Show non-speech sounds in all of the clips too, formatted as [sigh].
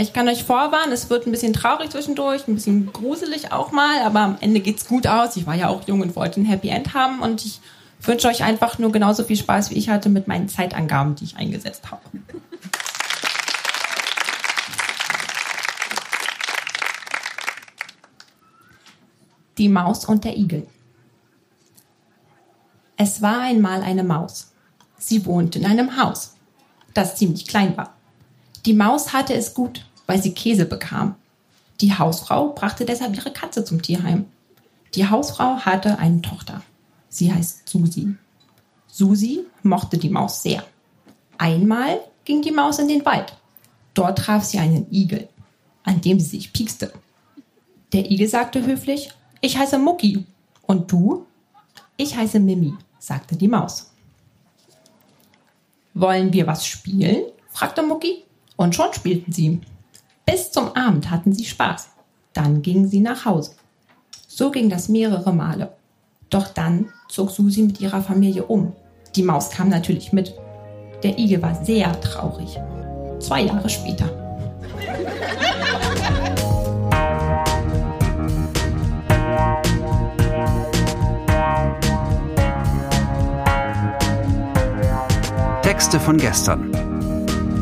Ich kann euch vorwarnen, es wird ein bisschen traurig zwischendurch, ein bisschen gruselig auch mal, aber am Ende geht's gut aus. Ich war ja auch jung und wollte ein Happy End haben und ich wünsche euch einfach nur genauso viel Spaß, wie ich hatte mit meinen Zeitangaben, die ich eingesetzt habe. Die Maus und der Igel. Es war einmal eine Maus. Sie wohnte in einem Haus, das ziemlich klein war. Die Maus hatte es gut, weil sie Käse bekam. Die Hausfrau brachte deshalb ihre Katze zum Tierheim. Die Hausfrau hatte eine Tochter. Sie heißt Susi. Susi mochte die Maus sehr. Einmal ging die Maus in den Wald. Dort traf sie einen Igel, an dem sie sich piekste. Der Igel sagte höflich, ich heiße Mucki. Und du? Ich heiße Mimi, sagte die Maus. Wollen wir was spielen? fragte Mucki. Und schon spielten sie. Bis zum Abend hatten sie Spaß. Dann gingen sie nach Hause. So ging das mehrere Male. Doch dann zog Susi mit ihrer Familie um. Die Maus kam natürlich mit. Der Igel war sehr traurig. Zwei Jahre später. Texte von gestern.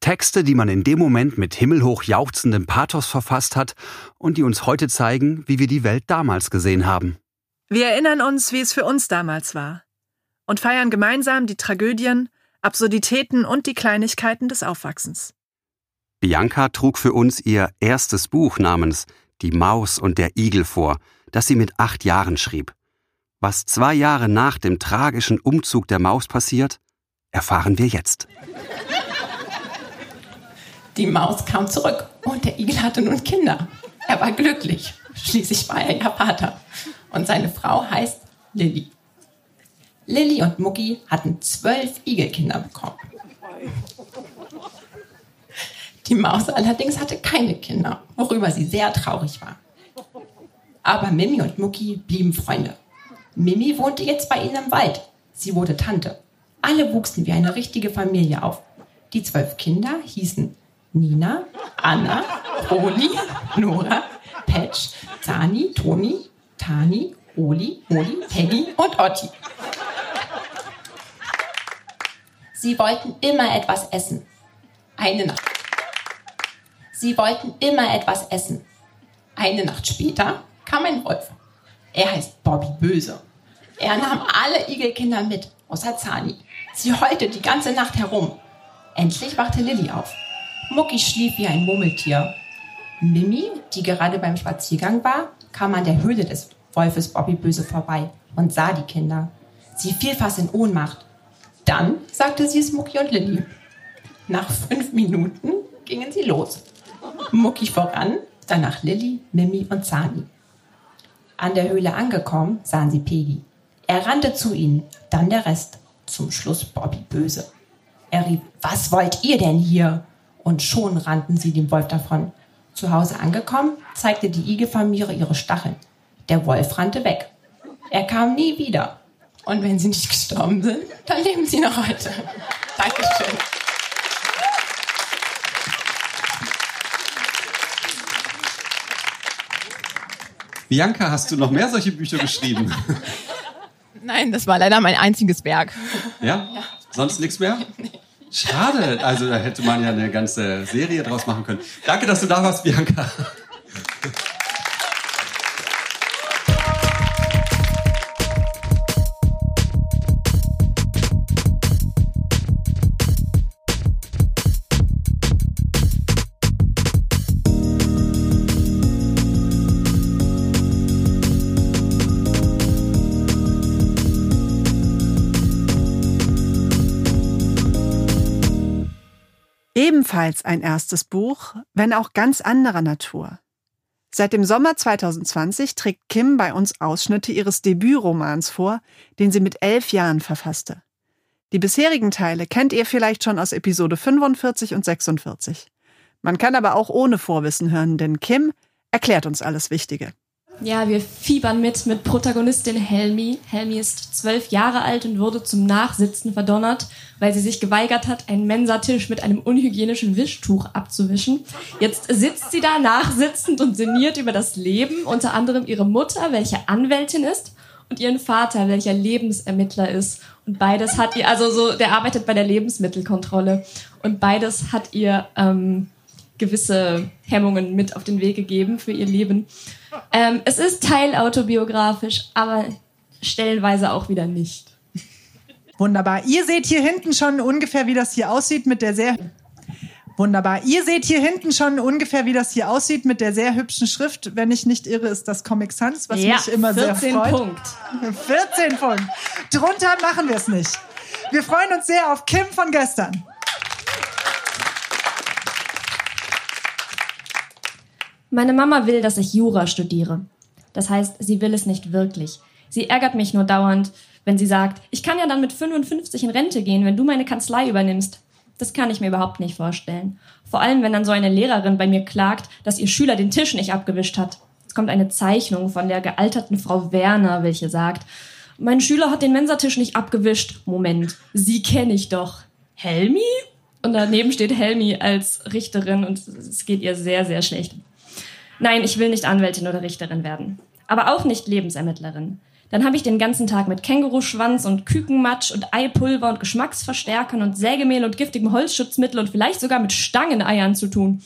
Texte, die man in dem Moment mit himmelhoch jauchzendem Pathos verfasst hat und die uns heute zeigen, wie wir die Welt damals gesehen haben. Wir erinnern uns, wie es für uns damals war und feiern gemeinsam die Tragödien, Absurditäten und die Kleinigkeiten des Aufwachsens. Bianca trug für uns ihr erstes Buch namens Die Maus und der Igel vor, das sie mit acht Jahren schrieb. Was zwei Jahre nach dem tragischen Umzug der Maus passiert, erfahren wir jetzt. Die Maus kam zurück und der Igel hatte nun Kinder. Er war glücklich. Schließlich war er ja Vater. Und seine Frau heißt Lilly. Lilly und Mucki hatten zwölf Igelkinder bekommen. Die Maus allerdings hatte keine Kinder, worüber sie sehr traurig war. Aber Mimi und Mucki blieben Freunde. Mimi wohnte jetzt bei ihnen im Wald. Sie wurde Tante. Alle wuchsen wie eine richtige Familie auf. Die zwölf Kinder hießen Nina, Anna, Oli, Nora, Patch, Zani, Toni, Tani, Oli, Moli, Peggy und Otti. Sie wollten immer etwas essen. Eine Nacht. Sie wollten immer etwas essen. Eine Nacht später kam ein Wolf. Er heißt Bobby Böse. Er nahm alle Igelkinder mit, außer Zani. Sie heulte die ganze Nacht herum. Endlich wachte Lilly auf. Mucki schlief wie ein Murmeltier. Mimi, die gerade beim Spaziergang war, kam an der Höhle des Wolfes Bobby Böse vorbei und sah die Kinder. Sie fiel fast in Ohnmacht. Dann sagte sie es Mucki und Lilly. Nach fünf Minuten gingen sie los. Mucki voran, danach Lilly, Mimi und Zani. An der Höhle angekommen, sahen sie Peggy. Er rannte zu ihnen, dann der Rest, zum Schluss Bobby Böse. Er rief, was wollt ihr denn hier? Und schon rannten sie dem Wolf davon. Zu Hause angekommen, zeigte die Igelfamilie ihre Stacheln. Der Wolf rannte weg. Er kam nie wieder. Und wenn sie nicht gestorben sind, dann leben sie noch heute. Dankeschön. Bianca, hast du noch mehr solche Bücher geschrieben? Nein, das war leider mein einziges Werk. Ja? Sonst nichts mehr? Schade, also da hätte man ja eine ganze Serie draus machen können. Danke, dass du da warst, Bianca. Ebenfalls ein erstes Buch, wenn auch ganz anderer Natur. Seit dem Sommer 2020 trägt Kim bei uns Ausschnitte ihres Debütromans vor, den sie mit elf Jahren verfasste. Die bisherigen Teile kennt ihr vielleicht schon aus Episode 45 und 46. Man kann aber auch ohne Vorwissen hören, denn Kim erklärt uns alles Wichtige. Ja, wir fiebern mit mit Protagonistin Helmi. Helmi ist zwölf Jahre alt und wurde zum Nachsitzen verdonnert, weil sie sich geweigert hat, einen Mensatisch mit einem unhygienischen Wischtuch abzuwischen. Jetzt sitzt sie da nachsitzend und sinniert über das Leben, unter anderem ihre Mutter, welche Anwältin ist, und ihren Vater, welcher Lebensermittler ist. Und beides hat ihr, also so, der arbeitet bei der Lebensmittelkontrolle. Und beides hat ihr ähm, gewisse Hemmungen mit auf den Weg gegeben für ihr Leben. Ähm, es ist teilautobiografisch, aber stellenweise auch wieder nicht. Wunderbar. Ihr seht hier hinten schon ungefähr, wie das hier aussieht mit der sehr Wunderbar. Ihr seht hier hinten schon ungefähr, wie das hier aussieht mit der sehr hübschen Schrift. Wenn ich nicht irre, ist das Comic Sans, was ja, mich immer sehr freut. Punkt. 14 Punkt. Drunter machen wir es nicht. Wir freuen uns sehr auf Kim von gestern. Meine Mama will, dass ich Jura studiere. Das heißt, sie will es nicht wirklich. Sie ärgert mich nur dauernd, wenn sie sagt, ich kann ja dann mit 55 in Rente gehen, wenn du meine Kanzlei übernimmst. Das kann ich mir überhaupt nicht vorstellen. Vor allem, wenn dann so eine Lehrerin bei mir klagt, dass ihr Schüler den Tisch nicht abgewischt hat. Es kommt eine Zeichnung von der gealterten Frau Werner, welche sagt, mein Schüler hat den Mensatisch nicht abgewischt. Moment, sie kenne ich doch. Helmi? Und daneben steht Helmi als Richterin und es geht ihr sehr, sehr schlecht. Nein, ich will nicht Anwältin oder Richterin werden. Aber auch nicht Lebensermittlerin. Dann habe ich den ganzen Tag mit Känguruschwanz und Kükenmatsch und Eipulver und Geschmacksverstärkern und Sägemehl und giftigem Holzschutzmittel und vielleicht sogar mit Stangeneiern zu tun.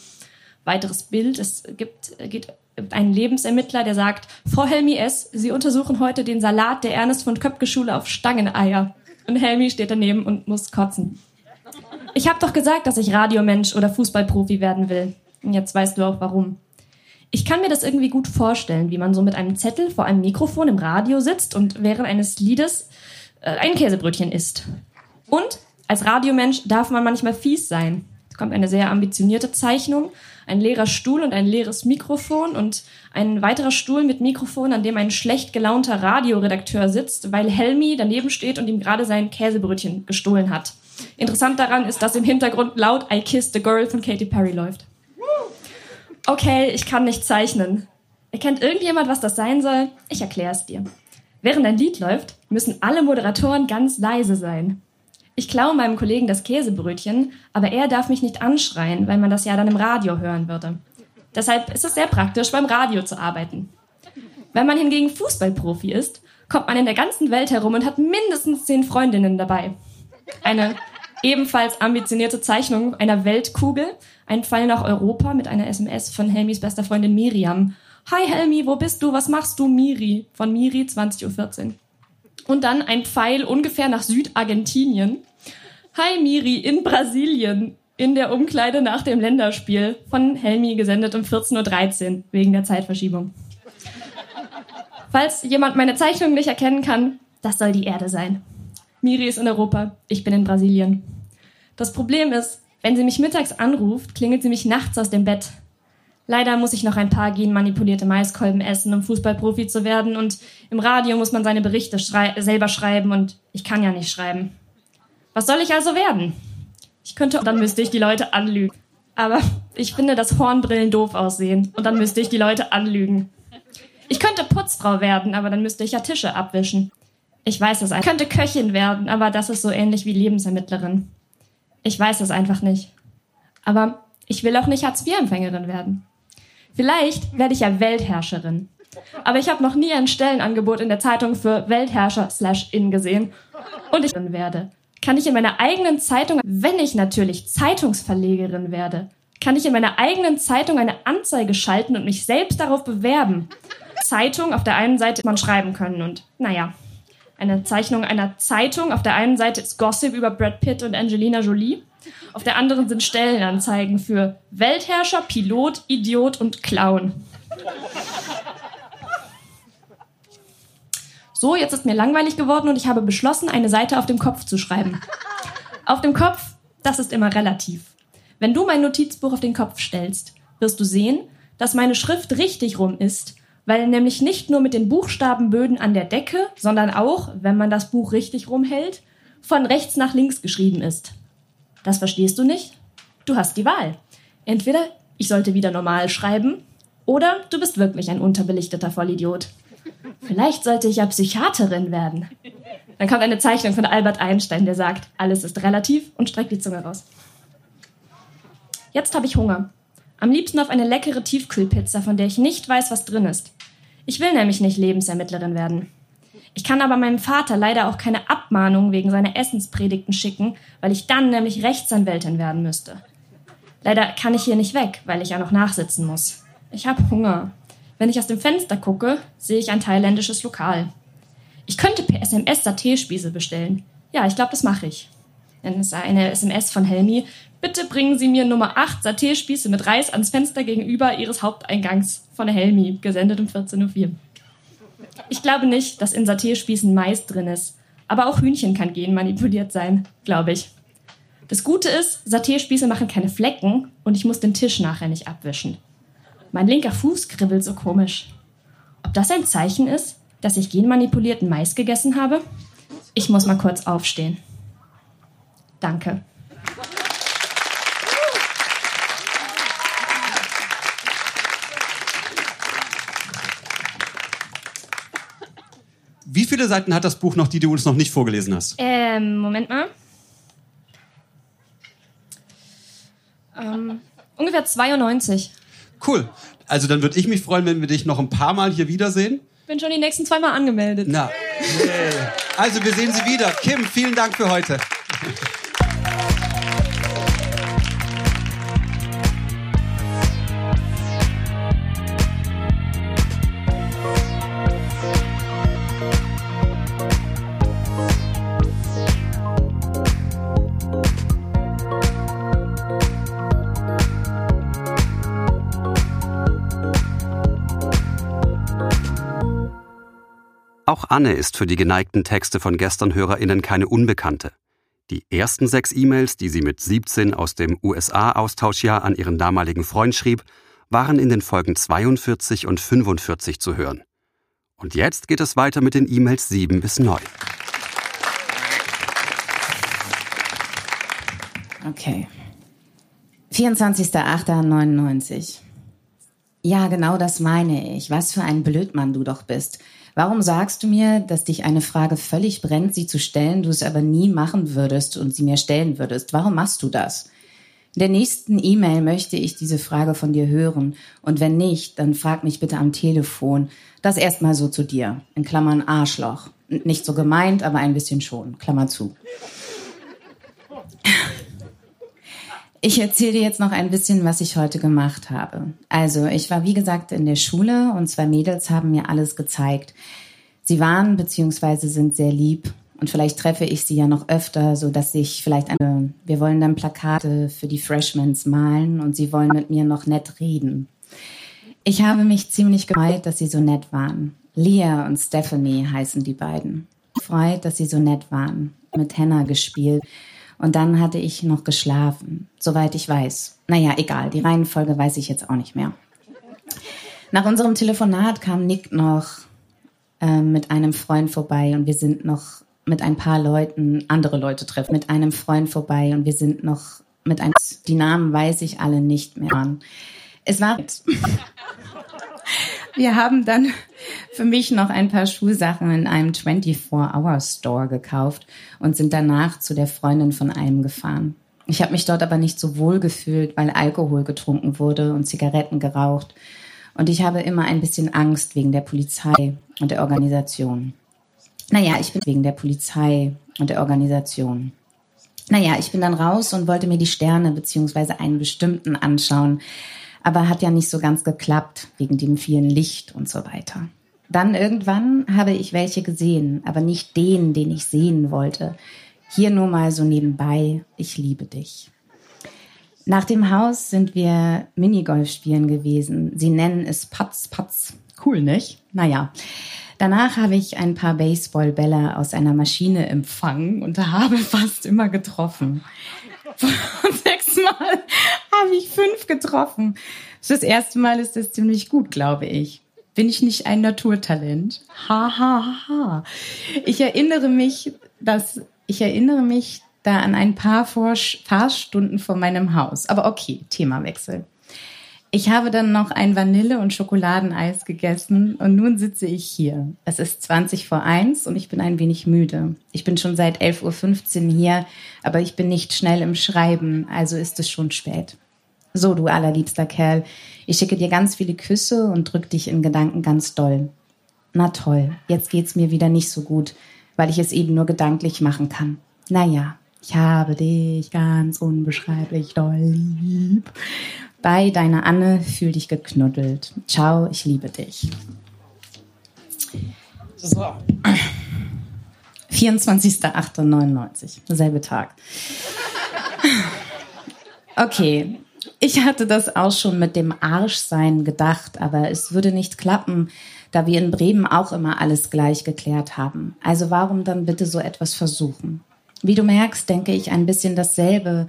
Weiteres Bild, es gibt, geht einen Lebensermittler, der sagt, Frau Helmi S., Sie untersuchen heute den Salat der Ernest von Köpke Schule auf Stangeneier. Und Helmi steht daneben und muss kotzen. Ich habe doch gesagt, dass ich Radiomensch oder Fußballprofi werden will. Und jetzt weißt du auch warum. Ich kann mir das irgendwie gut vorstellen, wie man so mit einem Zettel vor einem Mikrofon im Radio sitzt und während eines Liedes äh, ein Käsebrötchen isst. Und als Radiomensch darf man manchmal fies sein. Es kommt eine sehr ambitionierte Zeichnung, ein leerer Stuhl und ein leeres Mikrofon und ein weiterer Stuhl mit Mikrofon, an dem ein schlecht gelaunter Radioredakteur sitzt, weil Helmi daneben steht und ihm gerade sein Käsebrötchen gestohlen hat. Interessant daran ist, dass im Hintergrund laut I Kissed the Girl von Katy Perry läuft. Okay, ich kann nicht zeichnen. Erkennt irgendjemand, was das sein soll? Ich erkläre es dir. Während ein Lied läuft, müssen alle Moderatoren ganz leise sein. Ich klaue meinem Kollegen das Käsebrötchen, aber er darf mich nicht anschreien, weil man das ja dann im Radio hören würde. Deshalb ist es sehr praktisch, beim Radio zu arbeiten. Wenn man hingegen Fußballprofi ist, kommt man in der ganzen Welt herum und hat mindestens zehn Freundinnen dabei. Eine ebenfalls ambitionierte Zeichnung einer Weltkugel, ein Pfeil nach Europa mit einer SMS von Helmis bester Freundin Miriam. Hi Helmi, wo bist du? Was machst du, Miri? Von Miri, 20.14 Uhr. Und dann ein Pfeil ungefähr nach Südargentinien. Hi Miri, in Brasilien. In der Umkleide nach dem Länderspiel. Von Helmi gesendet um 14.13 Uhr, wegen der Zeitverschiebung. Falls jemand meine Zeichnung nicht erkennen kann, das soll die Erde sein. Miri ist in Europa, ich bin in Brasilien. Das Problem ist, wenn sie mich mittags anruft, klingelt sie mich nachts aus dem Bett. Leider muss ich noch ein paar genmanipulierte Maiskolben essen, um Fußballprofi zu werden. Und im Radio muss man seine Berichte schrei selber schreiben und ich kann ja nicht schreiben. Was soll ich also werden? Ich könnte, dann müsste ich die Leute anlügen. Aber ich finde, dass Hornbrillen doof aussehen und dann müsste ich die Leute anlügen. Ich könnte Putzfrau werden, aber dann müsste ich ja Tische abwischen. Ich weiß es. Ich könnte Köchin werden, aber das ist so ähnlich wie Lebensermittlerin. Ich weiß es einfach nicht. Aber ich will auch nicht Hartz-IV-Empfängerin werden. Vielleicht werde ich ja Weltherrscherin. Aber ich habe noch nie ein Stellenangebot in der Zeitung für Weltherrscher slash in gesehen. Und ich werde. Kann ich in meiner eigenen Zeitung, wenn ich natürlich Zeitungsverlegerin werde, kann ich in meiner eigenen Zeitung eine Anzeige schalten und mich selbst darauf bewerben. Zeitung auf der einen Seite man schreiben können und naja, eine Zeichnung einer Zeitung. Auf der einen Seite ist Gossip über Brad Pitt und Angelina Jolie. Auf der anderen sind Stellenanzeigen für Weltherrscher, Pilot, Idiot und Clown. So, jetzt ist mir langweilig geworden und ich habe beschlossen, eine Seite auf dem Kopf zu schreiben. Auf dem Kopf, das ist immer relativ. Wenn du mein Notizbuch auf den Kopf stellst, wirst du sehen, dass meine Schrift richtig rum ist, weil nämlich nicht nur mit den Buchstabenböden an der Decke, sondern auch, wenn man das Buch richtig rumhält, von rechts nach links geschrieben ist. Das verstehst du nicht? Du hast die Wahl. Entweder ich sollte wieder normal schreiben oder du bist wirklich ein unterbelichteter Vollidiot. Vielleicht sollte ich ja Psychiaterin werden. Dann kommt eine Zeichnung von Albert Einstein, der sagt, alles ist relativ und streckt die Zunge raus. Jetzt habe ich Hunger. Am liebsten auf eine leckere Tiefkühlpizza, von der ich nicht weiß, was drin ist. Ich will nämlich nicht Lebensermittlerin werden. Ich kann aber meinem Vater leider auch keine Abmahnung wegen seiner Essenspredigten schicken, weil ich dann nämlich Rechtsanwältin werden müsste. Leider kann ich hier nicht weg, weil ich ja noch nachsitzen muss. Ich habe Hunger. Wenn ich aus dem Fenster gucke, sehe ich ein thailändisches Lokal. Ich könnte per SMS Saté-Spieße bestellen. Ja, ich glaube, das mache ich. Dann ist eine SMS von Helmi. Bitte bringen Sie mir Nummer 8 Saté-Spieße mit Reis ans Fenster gegenüber Ihres Haupteingangs von Helmi, gesendet um 14.04 Uhr. Ich glaube nicht, dass in Saté-Spießen Mais drin ist. Aber auch Hühnchen kann genmanipuliert sein, glaube ich. Das Gute ist, Saté-Spieße machen keine Flecken und ich muss den Tisch nachher nicht abwischen. Mein linker Fuß kribbelt so komisch. Ob das ein Zeichen ist, dass ich genmanipulierten Mais gegessen habe? Ich muss mal kurz aufstehen. Danke. Wie viele Seiten hat das Buch noch, die du uns noch nicht vorgelesen hast? Ähm, Moment mal. Ähm, ungefähr 92. Cool. Also dann würde ich mich freuen, wenn wir dich noch ein paar Mal hier wiedersehen. Bin schon die nächsten zwei Mal angemeldet. Na. Also wir sehen Sie wieder. Kim, vielen Dank für heute. Auch Anne ist für die geneigten Texte von gestern HörerInnen keine Unbekannte. Die ersten sechs E-Mails, die sie mit 17 aus dem USA-Austauschjahr an ihren damaligen Freund schrieb, waren in den Folgen 42 und 45 zu hören. Und jetzt geht es weiter mit den E-Mails 7 bis 9. Okay. 24.08.99. Ja, genau das meine ich. Was für ein Blödmann du doch bist. Warum sagst du mir, dass dich eine Frage völlig brennt, sie zu stellen, du es aber nie machen würdest und sie mir stellen würdest? Warum machst du das? In der nächsten E-Mail möchte ich diese Frage von dir hören. Und wenn nicht, dann frag mich bitte am Telefon. Das erstmal so zu dir. In Klammern Arschloch. Nicht so gemeint, aber ein bisschen schon. Klammer zu. Ich erzähle dir jetzt noch ein bisschen, was ich heute gemacht habe. Also, ich war wie gesagt in der Schule und zwei Mädels haben mir alles gezeigt. Sie waren bzw. sind sehr lieb und vielleicht treffe ich sie ja noch öfter, so dass ich vielleicht eine, wir wollen dann Plakate für die Freshmans malen und sie wollen mit mir noch nett reden. Ich habe mich ziemlich gefreut, dass sie so nett waren. Leah und Stephanie heißen die beiden. Freut, dass sie so nett waren. Mit Hannah gespielt und dann hatte ich noch geschlafen, soweit ich weiß. Naja, egal, die Reihenfolge weiß ich jetzt auch nicht mehr. Nach unserem Telefonat kam Nick noch äh, mit einem Freund vorbei und wir sind noch mit ein paar Leuten, andere Leute treffen, mit einem Freund vorbei und wir sind noch mit einem, die Namen weiß ich alle nicht mehr. Es war, [laughs] wir haben dann für mich noch ein paar Schulsachen in einem 24-Hour-Store gekauft und sind danach zu der Freundin von einem gefahren. Ich habe mich dort aber nicht so wohl gefühlt, weil Alkohol getrunken wurde und Zigaretten geraucht. Und ich habe immer ein bisschen Angst wegen der Polizei und der Organisation. Naja, ich bin wegen der Polizei und der Organisation. Naja, ich bin dann raus und wollte mir die Sterne beziehungsweise einen bestimmten anschauen, aber hat ja nicht so ganz geklappt wegen dem vielen Licht und so weiter. Dann irgendwann habe ich welche gesehen, aber nicht den, den ich sehen wollte. Hier nur mal so nebenbei, ich liebe dich. Nach dem Haus sind wir Minigolf spielen gewesen. Sie nennen es Patz Patz. Cool, nicht? Naja. Danach habe ich ein paar Baseballbälle aus einer Maschine empfangen und habe [laughs] fast immer getroffen. Von sechsmal [laughs] habe ich fünf getroffen. Das erste Mal ist das ziemlich gut, glaube ich. Bin ich nicht ein Naturtalent? Ha, ha, ha. Ich erinnere mich, dass, ich erinnere mich da an ein paar Fahrstunden vor meinem Haus. Aber okay, Themawechsel. Ich habe dann noch ein Vanille- und Schokoladeneis gegessen und nun sitze ich hier. Es ist 20 vor 1 und ich bin ein wenig müde. Ich bin schon seit 11.15 Uhr hier, aber ich bin nicht schnell im Schreiben, also ist es schon spät. So, du allerliebster Kerl, ich schicke dir ganz viele Küsse und drück dich in Gedanken ganz doll. Na toll, jetzt geht's mir wieder nicht so gut, weil ich es eben nur gedanklich machen kann. Naja, ich habe dich ganz unbeschreiblich doll lieb. Bei deiner Anne fühl dich geknuddelt. Ciao, ich liebe dich. So. 24.08.99, selbe Tag. Okay, ich hatte das auch schon mit dem Arschsein gedacht, aber es würde nicht klappen, da wir in Bremen auch immer alles gleich geklärt haben. Also warum dann bitte so etwas versuchen? Wie du merkst, denke ich ein bisschen dasselbe,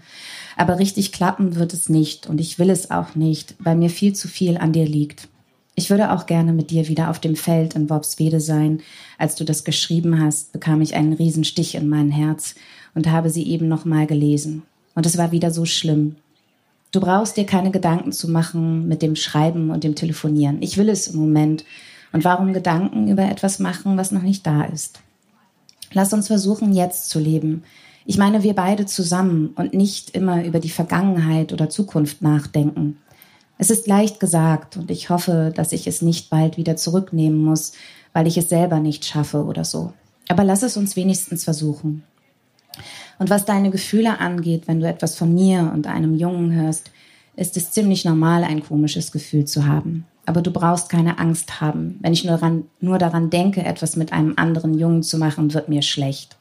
aber richtig klappen wird es nicht und ich will es auch nicht, weil mir viel zu viel an dir liegt. Ich würde auch gerne mit dir wieder auf dem Feld in Worpswede sein. Als du das geschrieben hast, bekam ich einen Riesenstich in mein Herz und habe sie eben noch mal gelesen. Und es war wieder so schlimm. Du brauchst dir keine Gedanken zu machen mit dem Schreiben und dem Telefonieren. Ich will es im Moment. Und warum Gedanken über etwas machen, was noch nicht da ist? Lass uns versuchen, jetzt zu leben. Ich meine, wir beide zusammen und nicht immer über die Vergangenheit oder Zukunft nachdenken. Es ist leicht gesagt und ich hoffe, dass ich es nicht bald wieder zurücknehmen muss, weil ich es selber nicht schaffe oder so. Aber lass es uns wenigstens versuchen. Und was deine Gefühle angeht, wenn du etwas von mir und einem Jungen hörst, ist es ziemlich normal, ein komisches Gefühl zu haben. Aber du brauchst keine Angst haben. Wenn ich nur daran, nur daran denke, etwas mit einem anderen Jungen zu machen, wird mir schlecht.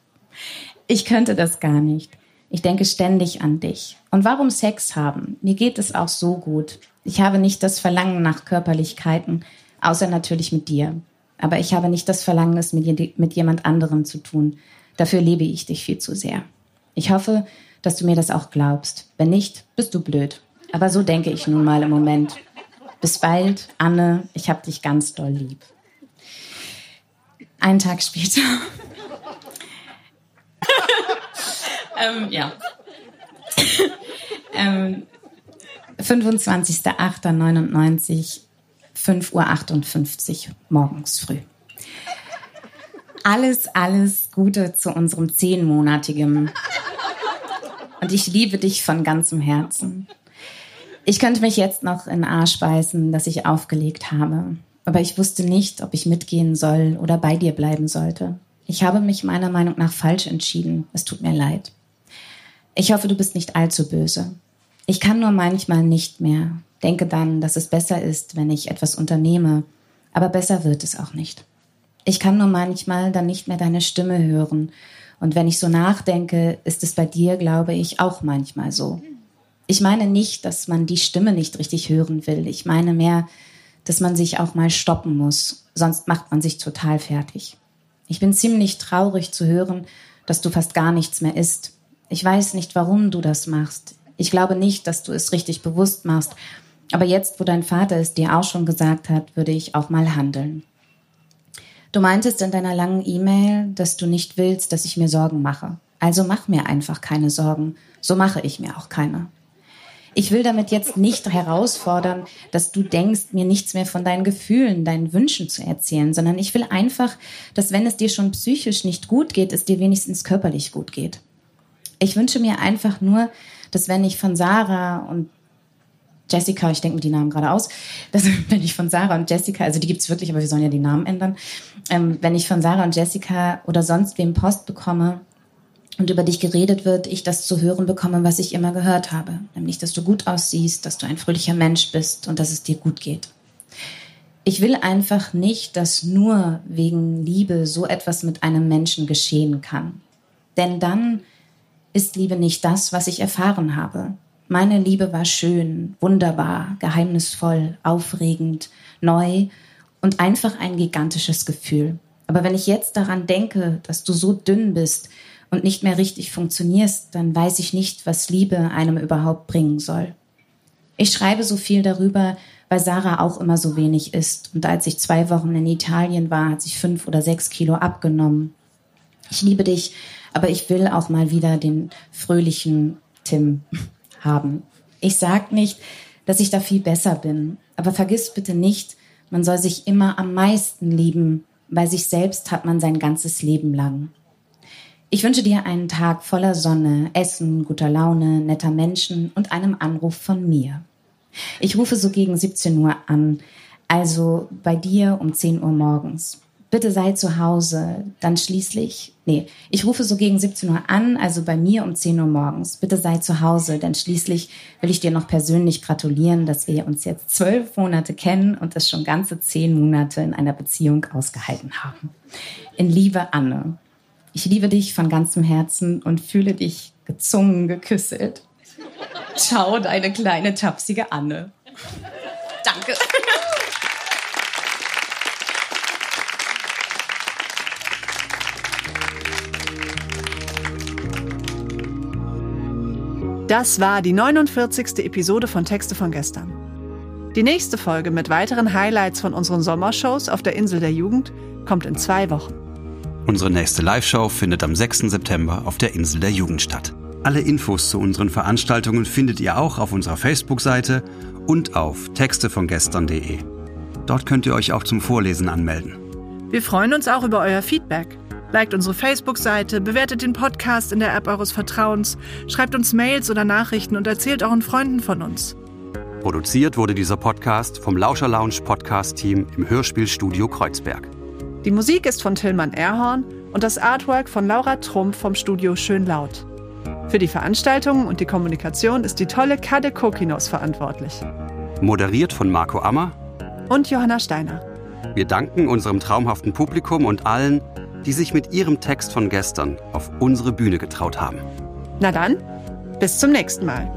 Ich könnte das gar nicht. Ich denke ständig an dich. Und warum Sex haben? Mir geht es auch so gut. Ich habe nicht das Verlangen nach Körperlichkeiten, außer natürlich mit dir. Aber ich habe nicht das Verlangen, es mit, mit jemand anderem zu tun. Dafür liebe ich dich viel zu sehr. Ich hoffe, dass du mir das auch glaubst. Wenn nicht, bist du blöd. Aber so denke ich nun mal im Moment. Bis bald, Anne, ich hab dich ganz doll lieb. Einen Tag später. [laughs] ähm, ja. [laughs] ähm, 25.08.99, 5.58 Uhr morgens früh alles, alles Gute zu unserem zehnmonatigen. Und ich liebe dich von ganzem Herzen. Ich könnte mich jetzt noch in Arsch beißen, dass ich aufgelegt habe. Aber ich wusste nicht, ob ich mitgehen soll oder bei dir bleiben sollte. Ich habe mich meiner Meinung nach falsch entschieden. Es tut mir leid. Ich hoffe, du bist nicht allzu böse. Ich kann nur manchmal nicht mehr. Denke dann, dass es besser ist, wenn ich etwas unternehme. Aber besser wird es auch nicht. Ich kann nur manchmal dann nicht mehr deine Stimme hören. Und wenn ich so nachdenke, ist es bei dir, glaube ich, auch manchmal so. Ich meine nicht, dass man die Stimme nicht richtig hören will. Ich meine mehr, dass man sich auch mal stoppen muss. Sonst macht man sich total fertig. Ich bin ziemlich traurig zu hören, dass du fast gar nichts mehr isst. Ich weiß nicht, warum du das machst. Ich glaube nicht, dass du es richtig bewusst machst. Aber jetzt, wo dein Vater es dir auch schon gesagt hat, würde ich auch mal handeln. Du meintest in deiner langen E-Mail, dass du nicht willst, dass ich mir Sorgen mache. Also mach mir einfach keine Sorgen. So mache ich mir auch keine. Ich will damit jetzt nicht herausfordern, dass du denkst, mir nichts mehr von deinen Gefühlen, deinen Wünschen zu erzählen, sondern ich will einfach, dass wenn es dir schon psychisch nicht gut geht, es dir wenigstens körperlich gut geht. Ich wünsche mir einfach nur, dass wenn ich von Sarah und Jessica, ich denke mir die Namen gerade aus, das, [laughs] wenn ich von Sarah und Jessica, also die gibt's wirklich, aber wir sollen ja die Namen ändern, ähm, wenn ich von Sarah und Jessica oder sonst wem Post bekomme und über dich geredet wird, ich das zu hören bekomme, was ich immer gehört habe, nämlich, dass du gut aussiehst, dass du ein fröhlicher Mensch bist und dass es dir gut geht. Ich will einfach nicht, dass nur wegen Liebe so etwas mit einem Menschen geschehen kann. Denn dann ist Liebe nicht das, was ich erfahren habe. Meine Liebe war schön, wunderbar, geheimnisvoll, aufregend, neu und einfach ein gigantisches Gefühl. Aber wenn ich jetzt daran denke, dass du so dünn bist und nicht mehr richtig funktionierst, dann weiß ich nicht, was Liebe einem überhaupt bringen soll. Ich schreibe so viel darüber, weil Sarah auch immer so wenig isst. Und als ich zwei Wochen in Italien war, hat sich fünf oder sechs Kilo abgenommen. Ich liebe dich, aber ich will auch mal wieder den fröhlichen Tim haben. Ich sag nicht, dass ich da viel besser bin, aber vergiss bitte nicht, man soll sich immer am meisten lieben, weil sich selbst hat man sein ganzes Leben lang. Ich wünsche dir einen Tag voller Sonne, Essen, guter Laune, netter Menschen und einem Anruf von mir. Ich rufe so gegen 17 Uhr an, also bei dir um 10 Uhr morgens bitte sei zu Hause, dann schließlich, nee, ich rufe so gegen 17 Uhr an, also bei mir um 10 Uhr morgens, bitte sei zu Hause, denn schließlich will ich dir noch persönlich gratulieren, dass wir uns jetzt zwölf Monate kennen und es schon ganze zehn Monate in einer Beziehung ausgehalten haben. In Liebe, Anne. Ich liebe dich von ganzem Herzen und fühle dich gezwungen geküsselt. Ciao, deine kleine tapsige Anne. Danke. Das war die 49. Episode von Texte von gestern. Die nächste Folge mit weiteren Highlights von unseren Sommershows auf der Insel der Jugend kommt in zwei Wochen. Unsere nächste Live-Show findet am 6. September auf der Insel der Jugend statt. Alle Infos zu unseren Veranstaltungen findet ihr auch auf unserer Facebook-Seite und auf textevongestern.de. Dort könnt ihr euch auch zum Vorlesen anmelden. Wir freuen uns auch über euer Feedback. Liked unsere Facebook-Seite, bewertet den Podcast in der App eures Vertrauens, schreibt uns Mails oder Nachrichten und erzählt euren Freunden von uns. Produziert wurde dieser Podcast vom Lauscher Lounge Podcast Team im Hörspielstudio Kreuzberg. Die Musik ist von Tillmann Erhorn und das Artwork von Laura Trump vom Studio Schön Laut. Für die Veranstaltungen und die Kommunikation ist die tolle Kade Kokinos verantwortlich. Moderiert von Marco Ammer und Johanna Steiner. Wir danken unserem traumhaften Publikum und allen, die sich mit ihrem Text von gestern auf unsere Bühne getraut haben. Na dann, bis zum nächsten Mal.